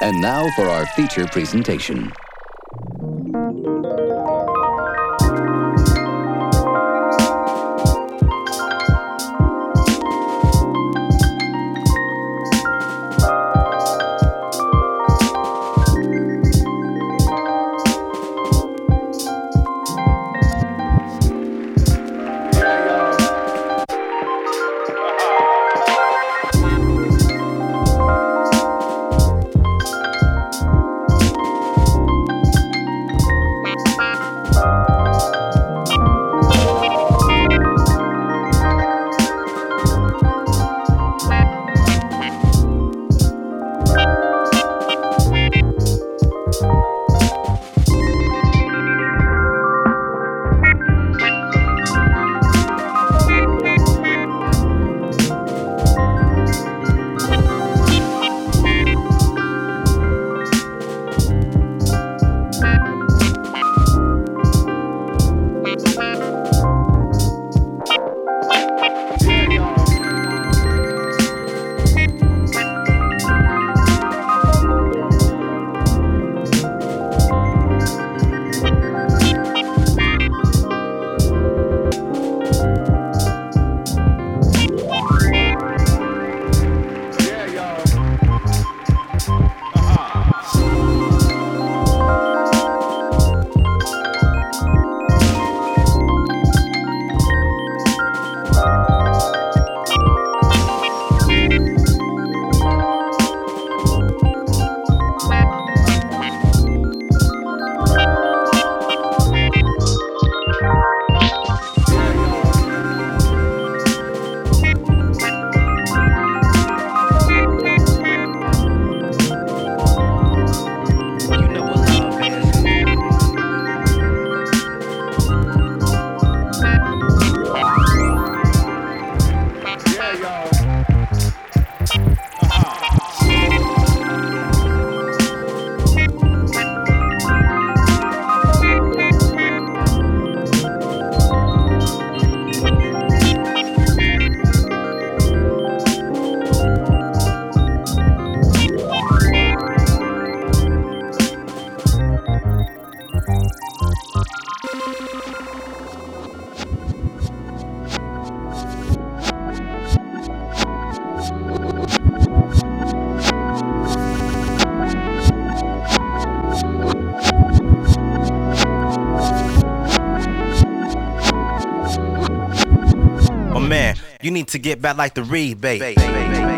And now for our feature presentation. You need to get back like the rebate.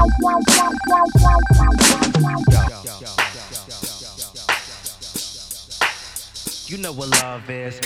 You know what love is.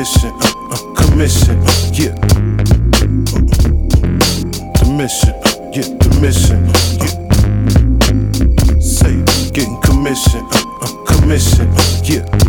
commission, uh, uh, commission, uh, yeah. The mission, uh, yeah, the mission, uh, yeah. Say, getting commission, uh, uh, commission, uh, yeah.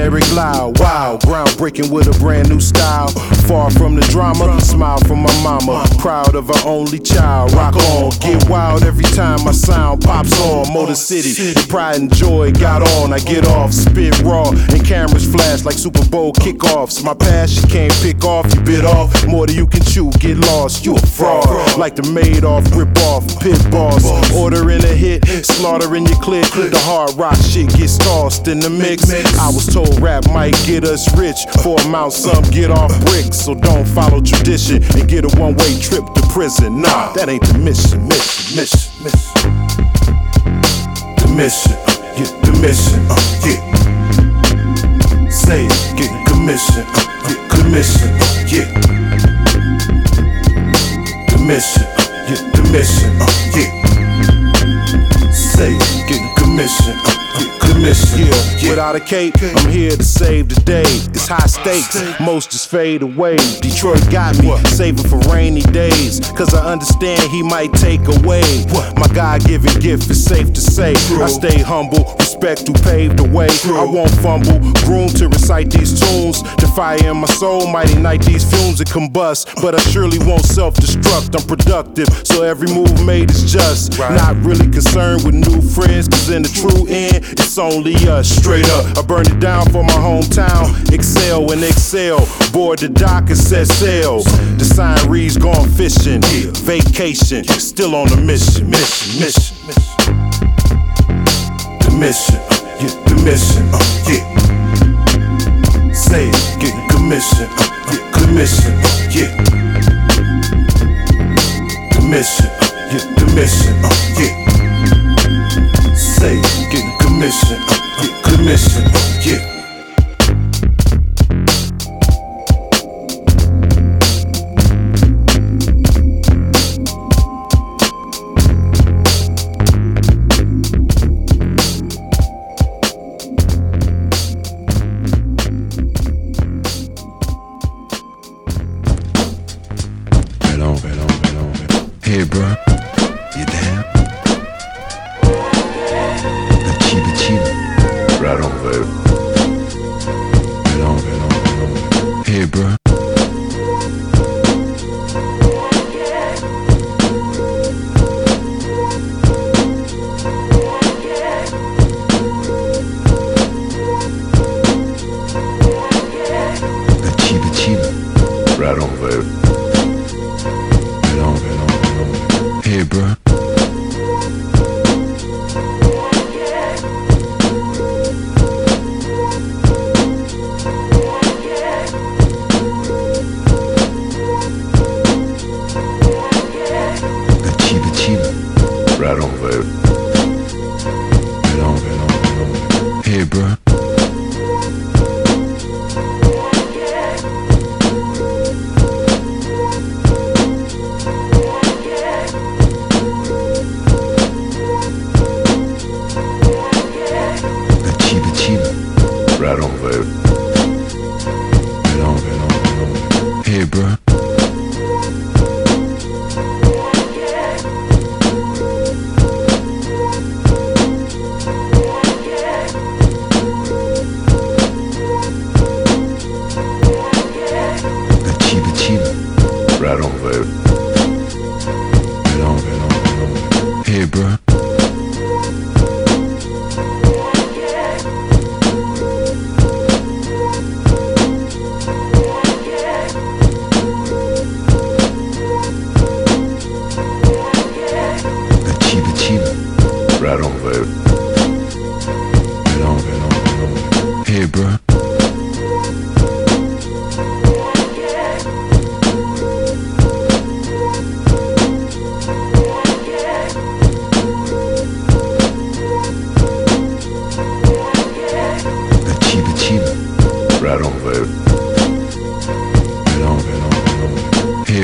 Eric Lau. Wow, groundbreaking with a brand new style. Far from the drama, smile from my mama. Proud of her only child. Rock on, get wild every time my sound pops on. Motor City, the pride and joy got on. I get off, spit raw, and cameras flash like Super Bowl kickoffs. My passion can't pick off, you bit off. More than you can chew, get lost. You a fraud, like the Madoff, rip off, pit boss. Ordering a hit, slaughtering your click. The hard rock shit gets tossed in the mix. I was told rap might get us rich. For amount some get off bricks. So don't follow tradition and get a one way trip to prison. Nah, that ain't the mission, mission, mission, mission. The mission, uh, get the mission, uh, yeah. Say it, get commission, uh, get commission, uh, yeah. The mission, uh, get the mission, uh, yeah. Say it, get commission, uh, get commission, yeah. Without a cape, I'm here to save the day. It's high stakes, most just fade away. Detroit got me, saving for rainy days. Cause I understand he might take away. My God given gift is safe to say. I stay humble, respect who paved the way. I won't fumble, groomed to recite these tunes. The fire in my soul might ignite these fumes that combust. But I surely won't self destruct. I'm productive, so every move made is just. Not really concerned with new friends, cause in the true end, it's only us. Straight I burn it down for my hometown. Excel and excel. Board the dock and set sail. The sign reads gone fishing. Vacation, still on the mission, mission, mission, mission. The mission, uh, the mission, uh, yeah. Say it, get commission, uh, get commission, uh, yeah. The mission, uh, get the mission, uh, yeah. Say it, get commission, uh,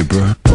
bro.